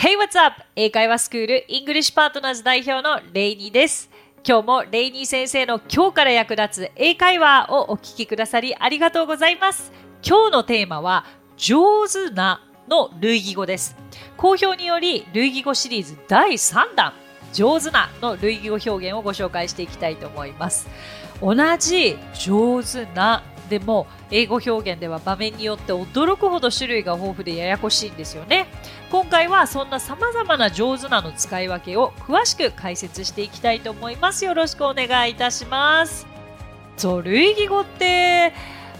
Hey, what's up? 英会話スクールイングリッシュパートナーズ代表のレイニーです。今日もレイニー先生の今日から役立つ英会話をお聞きくださりありがとうございます。今日のテーマは上手なの類義語です。好評により類義語シリーズ第3弾上手なの類義語表現をご紹介していきたいと思います。同じ上手なでも英語表現では場面によって驚くほど種類が豊富でややこしいんですよね。今回はそんな様々な上手なの使い分けを詳しく解説していきたいと思います。よろしくお願いいたします。そう類義語って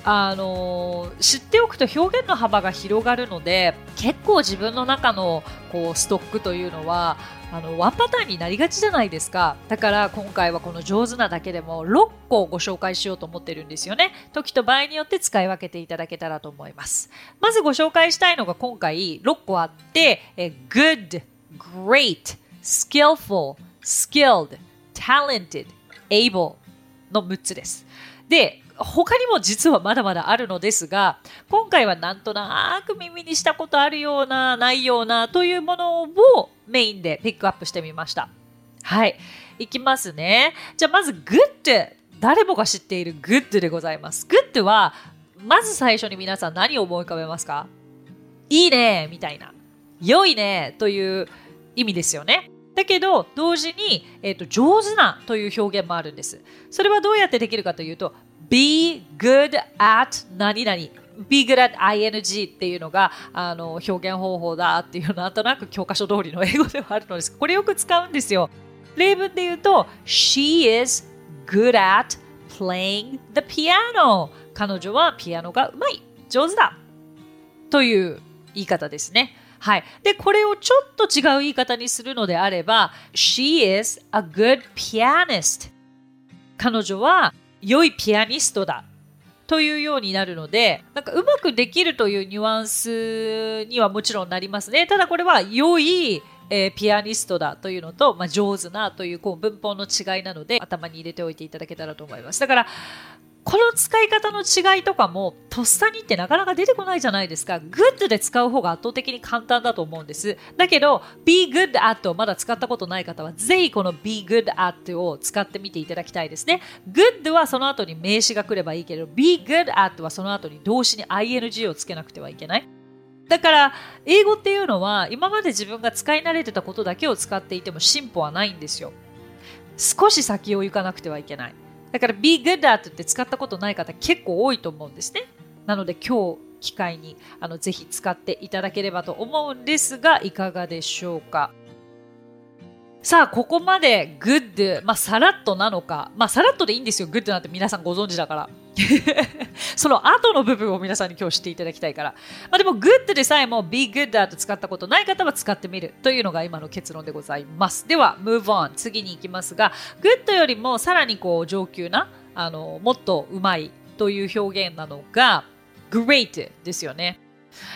あの知っておくと表現の幅が広がるので結構自分の中のこうストックというのはあのワンパターンになりがちじゃないですか。だから今回はこの上手なだけでも6個ご紹介しようと思ってるんですよね。時と場合によって使い分けていただけたらと思います。まずご紹介したいのが今回6個あって good, great, skillful, skilled, talented, able の6つです。で他にも実はまだまだあるのですが、今回はなんとなく耳にしたことあるような、ないようなというものをメインでピックアップしてみました。はい。いきますね。じゃあまず good。誰もが知っている good でございます。good は、まず最初に皆さん何を思い浮かべますか？いいねみたいな。良いねという意味ですよね。だけど、同時に、えーと、上手なという表現もあるんです。それはどうやってできるかというと、be good at 何々 be good at ing っていうのがあの表現方法だっていうなんとなく教科書通りの英語ではあるのです。これよく使うんですよ。例文で言うと She is good at playing the piano 彼女はピアノがうまい。上手だ。という言い方ですね。はい。で、これをちょっと違う言い方にするのであれば She is a good pianist 彼女は良いピアニストだというようになるので、なんかうまくできるというニュアンスにはもちろんなりますね。ただこれは良い、えー、ピアニストだというのと、まあ、上手なというこう文法の違いなので頭に入れておいていただけたらと思います。だからこの使い方の違いとかもとっさにってなかなか出てこないじゃないですか。good で使う方が圧倒的に簡単だと思うんです。だけど be good at をまだ使ったことない方はぜひこの be good at を使ってみていただきたいですね。good はその後に名詞が来ればいいけど be good at はその後に動詞に ing をつけなくてはいけない。だから、英語っていうのは、今まで自分が使い慣れてたことだけを使っていても進歩はないんですよ。少し先を行かなくてはいけない。だから be good at って使ったことない方結構多いと思うんですね。なので今日機会にあのぜひ使っていただければと思うんですがいかがでしょうか。さあ、ここまで good、まあ、さらっとなのか、まあ、さらっとでいいんですよ、good なんて皆さんご存知だから。その後の部分を皆さんに今日知っていただきたいから。まあ、でも、good でさえも be good だと使ったことない方は使ってみるというのが今の結論でございます。では、move on。次に行きますが、good よりもさらにこう上級な、あの、もっとうまいという表現なのが、great ですよね。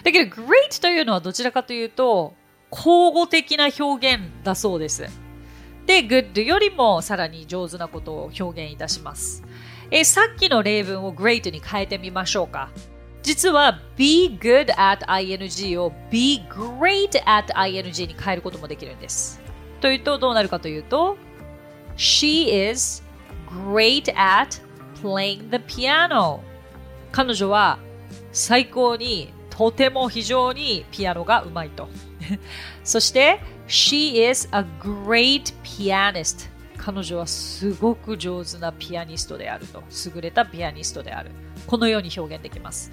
だけど、great というのはどちらかというと、口語的な表現だそうです。で、good よりもさらに上手なことを表現いたします。えさっきの例文を great に変えてみましょうか。実は be good at ing を be great at ing に変えることもできるんです。というとどうなるかというと She is great at playing the piano 彼女は最高にとても非常にピアノがうまいと。そして She is a great pianist 彼女はすごく上手なピアニストであると。優れたピアニストである。このように表現できます。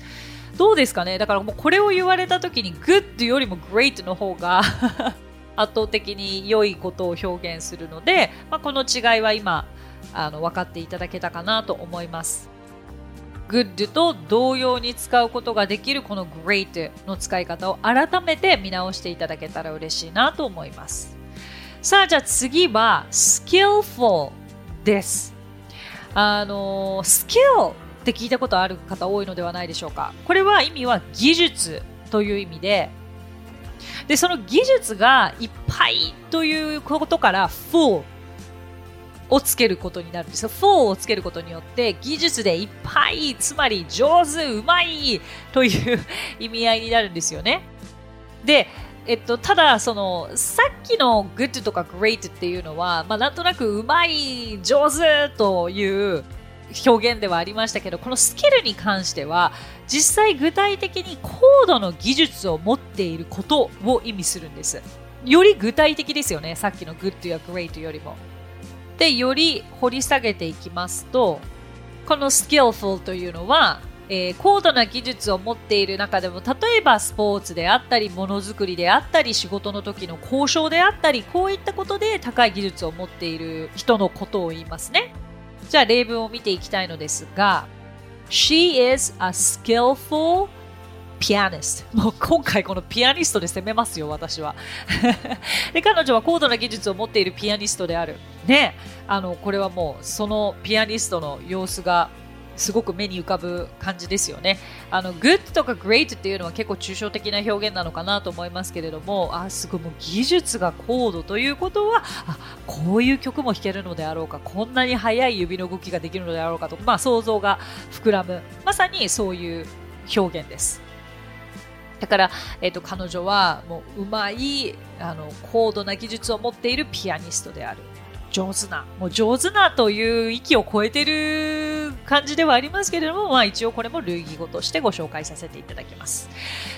どうですかね？だからもうこれを言われた時に good よりも great の方が 圧倒的に良いことを表現するので、まあ、この違いは今あの分かっていただけたかなと思います。good と同様に使うことができるこの great の使い方を改めて見直していただけたら嬉しいなと思います。さあ、じゃあ次は skillful です。あの、skill って聞いたことある方多いのではないでしょうか。これは意味は技術という意味で、で、その技術がいっぱいということから full をつけることになるんですよ。4をつけることによって技術でいっぱい、つまり上手、うまいという意味合いになるんですよね。で、えっと、ただ、その、さっきの good とか great っていうのは、まあ、なんとなくうまい、上手という表現ではありましたけど、このスキルに関しては、実際具体的に高度の技術を持っていることを意味するんです。より具体的ですよね。さっきの good や great よりも。で、より掘り下げていきますと、この skillful というのは、えー、高度な技術を持っている中でも例えばスポーツであったりものづくりであったり仕事の時の交渉であったりこういったことで高い技術を持っている人のことを言いますね。じゃあ例文を見ていきたいのですが She is a skillful pianist もう今回このピアニストで攻めますよ私は。で彼女は高度な技術を持っているピアニストである。ね。あのこれはもうそのピアニストの様子がすごく目に浮かぶ感じですよね。あの、good とか great っていうのは結構抽象的な表現なのかなと思いますけれども、あ、すごいもう技術が高度ということは、あ、こういう曲も弾けるのであろうか、こんなに速い指の動きができるのであろうかと、まあ想像が膨らむ。まさにそういう表現です。だから、えっ、ー、と、彼女はもううまい、あの、高度な技術を持っているピアニストである。上手な、もう上手なという域を超えてる感じではありますけれども、まあ一応これも類義語としてご紹介させていただきます。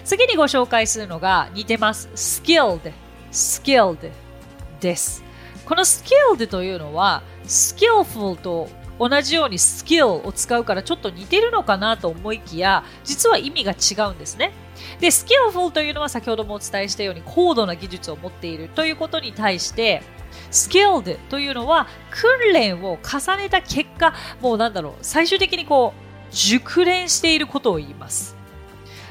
次にご紹介するのが似てます。skilled, skilled です。この skilled というのは skillful と同じように skill を使うからちょっと似てるのかなと思いきや、実は意味が違うんですね。で、skillful というのは先ほどもお伝えしたように高度な技術を持っているということに対して、skilled というのは訓練を重ねた結果、もうなんだろう、最終的にこう、熟練していることを言います。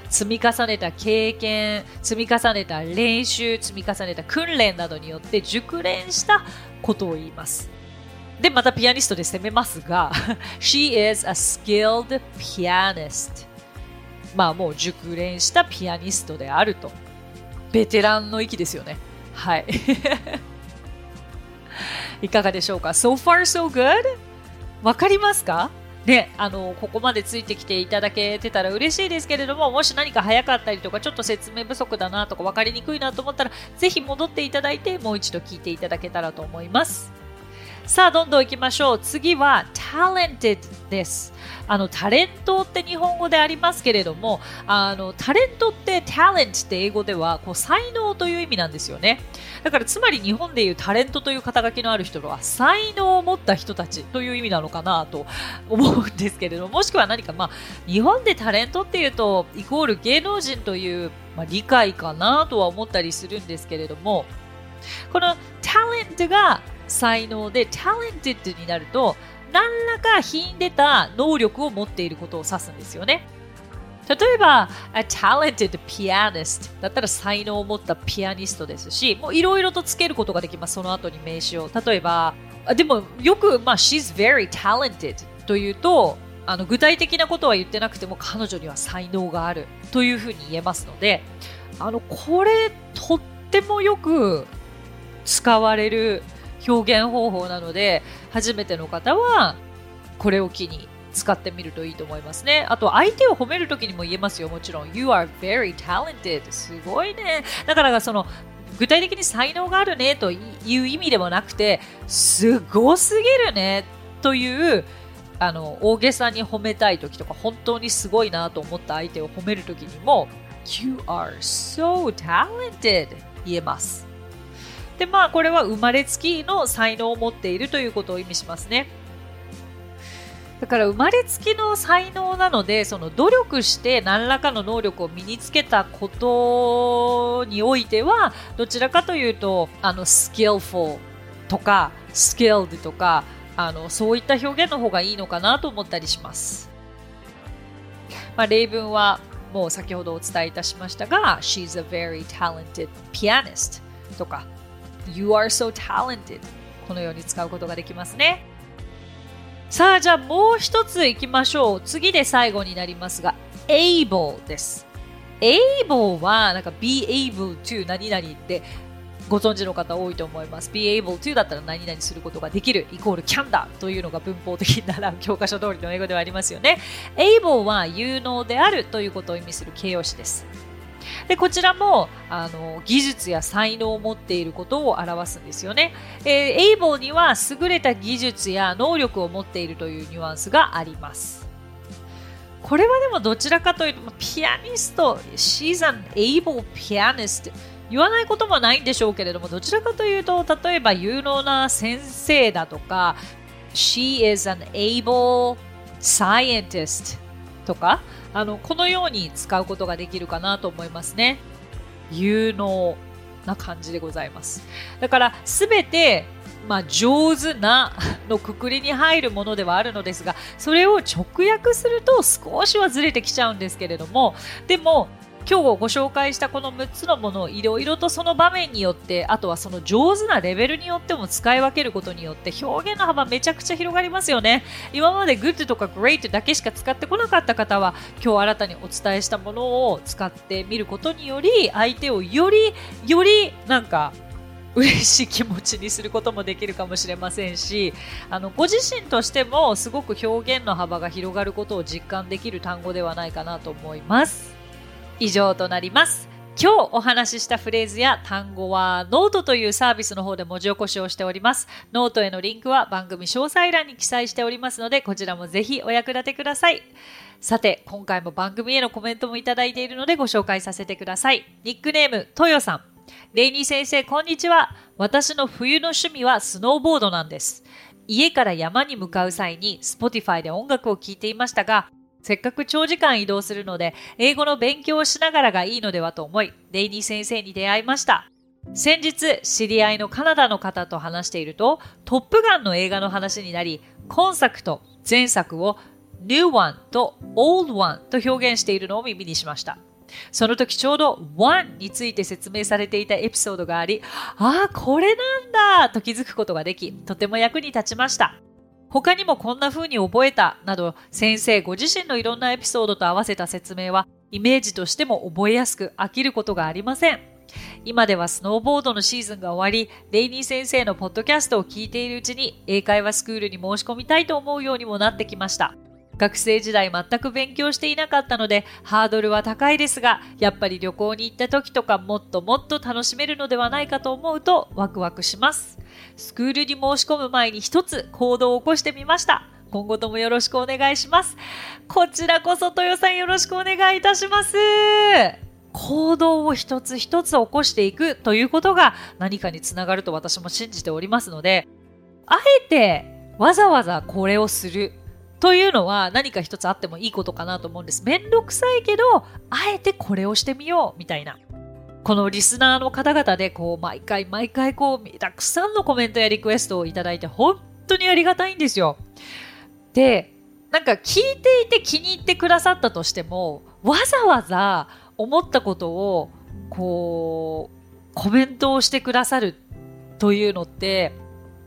積み重ねた経験、積み重ねた練習、積み重ねた訓練などによって熟練したことを言います。で、またピアニストで攻めますが、She is a skilled pianist. まあもう熟練したピアニストであると。ベテランの域ですよね。はい。いかがでしょうか ?So far so good? わかりますか？ね、あの、ここまでついてきていただけてたら嬉しいですけれども、もし何か早かったりとか、ちょっと説明不足だなとか分かりにくいなと思ったら、ぜひ戻っていただいて、もう一度聞いていただけたらと思います。さあ、どんどん行きましょう。次は talented です。あの、タレントって日本語でありますけれども、あの、タレントって talent って英語では、こう、才能という意味なんですよね。だから、つまり日本でいうタレントという肩書きのある人は、才能を持った人たちという意味なのかなと 思うんですけれども、もしくは何か、まあ、日本でタレントっていうと、イコール芸能人という、まあ、理解かなとは思ったりするんですけれども、このタレントが才能で talented になると何らか品出た能力を持っていることを指すんですよね。例えば、a talented pianist だったら才能を持ったピアニストですし、もういろいろとつけることができます、その後に名詞を。例えば、でもよく、まあ、she's very talented というと、あの具体的なことは言ってなくても彼女には才能があるというふうに言えますので、あの、これとってもよく使われる表現方法なので、初めての方は、これを機に使ってみるといいと思いますね。あと、相手を褒めるときにも言えますよ、もちろん。You are very talented. すごいね。だから、その、具体的に才能があるねという意味でもなくて、すごすぎるねという、あの、大げさに褒めたいときとか、本当にすごいなと思った相手を褒めるときにも、You are so talented 言えます。で、まあ、これは生まれつきの才能を持っているということを意味しますね。だから生まれつきの才能なので、その努力して何らかの能力を身につけたことにおいては、どちらかというと、あの、skillful とか skilled とか、あの、そういった表現の方がいいのかなと思ったりします。まあ、例文はもう先ほどお伝えいたしましたが、She's a very talented pianist とか、You are so talented このように使うことができますね。さあ、じゃあもう一ついきましょう。次で最後になりますが、able です。able は、なんか be able to 何々ってご存知の方多いと思います。be able to だったら何々することができるイコール can だというのが文法的に習う教科書通りの英語ではありますよね。able は有能であるということを意味する形容詞です。でこちらもあの技術や才能を持っていることを表すんですよね。えー、able には優れた技術や能力を持っているというニュアンスがあります。これはでもどちらかというと、ピアニスト、she's an able pianist 言わないこともないんでしょうけれども、どちらかというと、例えば有能な先生だとか、she is an able scientist とか、あのこのように使うことができるかなと思いますね。有能な感じでございます。だからすべてまあ、上手なのくくりに入るものではあるのですがそれを直訳すると少しはずれてきちゃうんですけれどもでも今日ご紹介したこの6つのものをいろいろとその場面によってあとはその上手なレベルによっても使い分けることによって表現の幅めちゃくちゃ広がりますよね今まで good とか great だけしか使ってこなかった方は今日新たにお伝えしたものを使ってみることにより相手をよりよりなんか嬉しい気持ちにすることもできるかもしれませんしあのご自身としてもすごく表現の幅が広がることを実感できる単語ではないかなと思います。以上となります。今日お話ししたフレーズや単語はノートというサービスの方で文字起こしをしております。ノートへのリンクは番組詳細欄に記載しておりますのでこちらもぜひお役立てください。さて、今回も番組へのコメントもいただいているのでご紹介させてください。ニックネーム、トヨさん。レイニー先生、こんにちは。私の冬の趣味はスノーボードなんです。家から山に向かう際に Spotify で音楽を聴いていましたが、せっかく長時間移動するので、英語の勉強をしながらがいいのではと思い、デイニー先生に出会いました。先日、知り合いのカナダの方と話していると、トップガンの映画の話になり、今作と前作を New One と Old One と表現しているのを耳にしました。その時ちょうど One について説明されていたエピソードがあり、ああ、これなんだと気づくことができ、とても役に立ちました。他にもこんな風に覚えたなど先生ご自身のいろんなエピソードと合わせた説明はイメージとしても覚えやすく飽きることがありません。今ではスノーボードのシーズンが終わり、レイニー先生のポッドキャストを聞いているうちに英会話スクールに申し込みたいと思うようにもなってきました。学生時代全く勉強していなかったのでハードルは高いですがやっぱり旅行に行った時とかもっともっと楽しめるのではないかと思うとワクワクします。スクールに申し込む前に一つ行動を起こしてみました。今後ともよろしくお願いします。こちらこそ豊さんよろしくお願いいたします。行動を一つ一つ起こしていくということが何かにつながると私も信じておりますのであえてわざわざこれをする。というのは何か一つあってもいいことかなと思うんです。めんどくさいけど、あえてこれをしてみようみたいな。このリスナーの方々でこう毎回毎回こうたくさんのコメントやリクエストをいただいて本当にありがたいんですよ。で、なんか聞いていて気に入ってくださったとしてもわざわざ思ったことをこうコメントをしてくださるというのって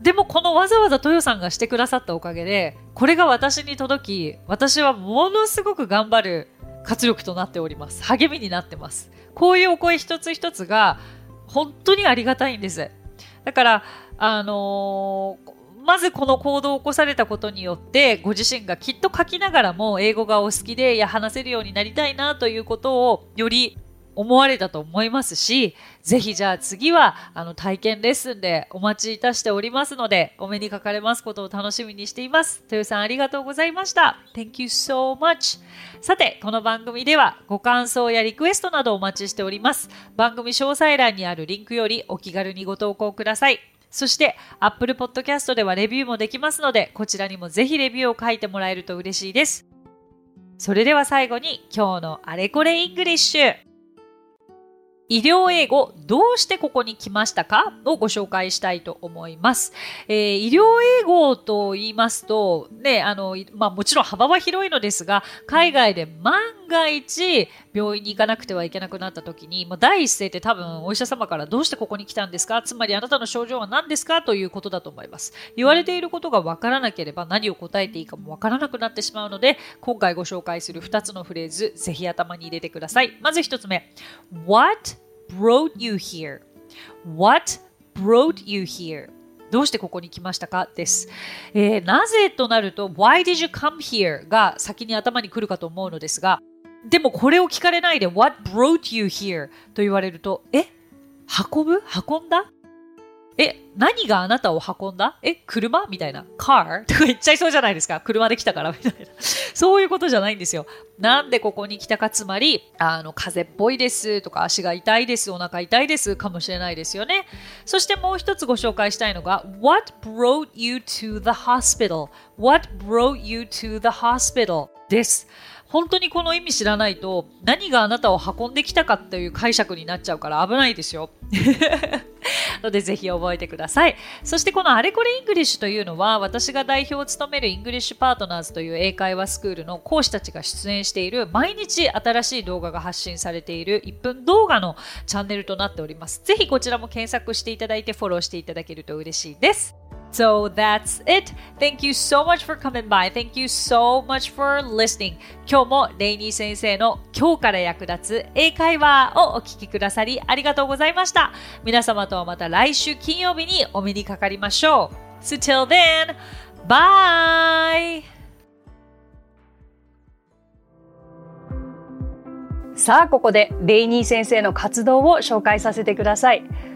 でもこのわざわざ豊さんがしてくださったおかげで、これが私に届き、私はものすごく頑張る活力となっております。励みになってます。こういうお声一つ一つが本当にありがたいんです。だから、あのーまずこの行動を起こされたことによってご自身がきっと書きながらも英語がお好きでいや話せるようになりたいなということをより思われたと思いますし、ぜひじゃあ次はあの体験レッスンでお待ちいたしておりますので、お目にかかれますことを楽しみにしています。豊さんありがとうございました。Thank you so much. さて、この番組ではご感想やリクエストなどお待ちしております。番組詳細欄にあるリンクよりお気軽にご投稿ください。そして Apple Podcast ではレビューもできますので、こちらにもぜひレビューを書いてもらえると嬉しいです。それでは最後に今日のあれこれイングリッシュ。医療英語どうしてここに来ましたか？をご紹介したいと思います。えー、医療英語と言いますと、ね、あの、まあもちろん幅は広いのですが、海外で万が一病院に行かなくてはいけなくなった時に、まあ、第一声って多分お医者様からどうしてここに来たんですか？つまりあなたの症状は何ですか？ということだと思います。言われていることがわからなければ何を答えていいかもわからなくなってしまうので、今回ご紹介する2つのフレーズ、ぜひ頭に入れてください。まず1つ目。What brought you here? What brought you here? どうしてここに来ましたかです、えー、なぜとなると Why did you come here? が先に頭に来るかと思うのですがでもこれを聞かれないで What brought you here? と言われると、え運ぶ運んだえ、何があなたを運んだ？え、車？みたいな。car? とか言っちゃいそうじゃないですか。車で来たからみたいな。そういうことじゃないんですよ。なんでここに来たか、つまり、あの、風邪っぽいですとか、足が痛いです、お腹痛いですかもしれないですよね。そしてもう一つご紹介したいのが、What brought you to the hospital?What brought you to the hospital? です。本当にこの意味知らないと何があなたを運んできたかっていう解釈になっちゃうから危ないですよ。のでぜひ覚えてください。そしてこのあれこれイングリッシュというのは私が代表を務めるイングリッシュパートナーズという英会話スクールの講師たちが出演している毎日新しい動画が発信されている1分動画のチャンネルとなっております。ぜひこちらも検索していただいてフォローしていただけると嬉しいです。So that's it. Thank you so much for coming by. Thank you so much for listening. 今日もレイニー先生の今日から役立つ英会話をお聞きくださりありがとうございました。皆様とはまた来週金曜日にお目にかかりましょう。So till then, bye! さあここでレイニー先生の活動を紹介させてください。